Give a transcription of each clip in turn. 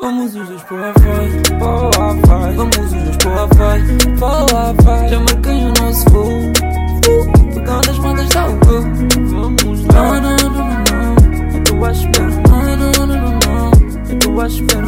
Vamos os dois para a vibe, para Vamos os dois para a vibe, para a vibe Já marquei o nosso voo Tocando as bandas da UCO Vamos lá. Não, não, não, não, não. Eu estou à espera. Não, não, não, não, não. Eu estou à espera.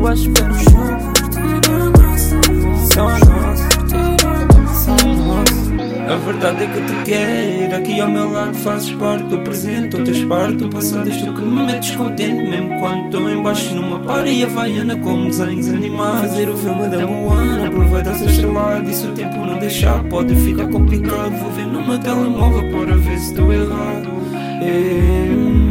Tô à espera. São. A verdade é que te quero Aqui ao meu lado fazes parte. Do presente Outras partes do passado és tu que me metes contente. Mesmo quando estou embaixo numa parede havaiana Com desenhos animados. Fazer o filme da Moana Aproveita essa estrelada E se o tempo não deixar Pode ficar complicado. Vou ver no meu telemóvel Para ver se estou errado. É,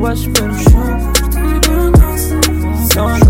Não, não, não, não, não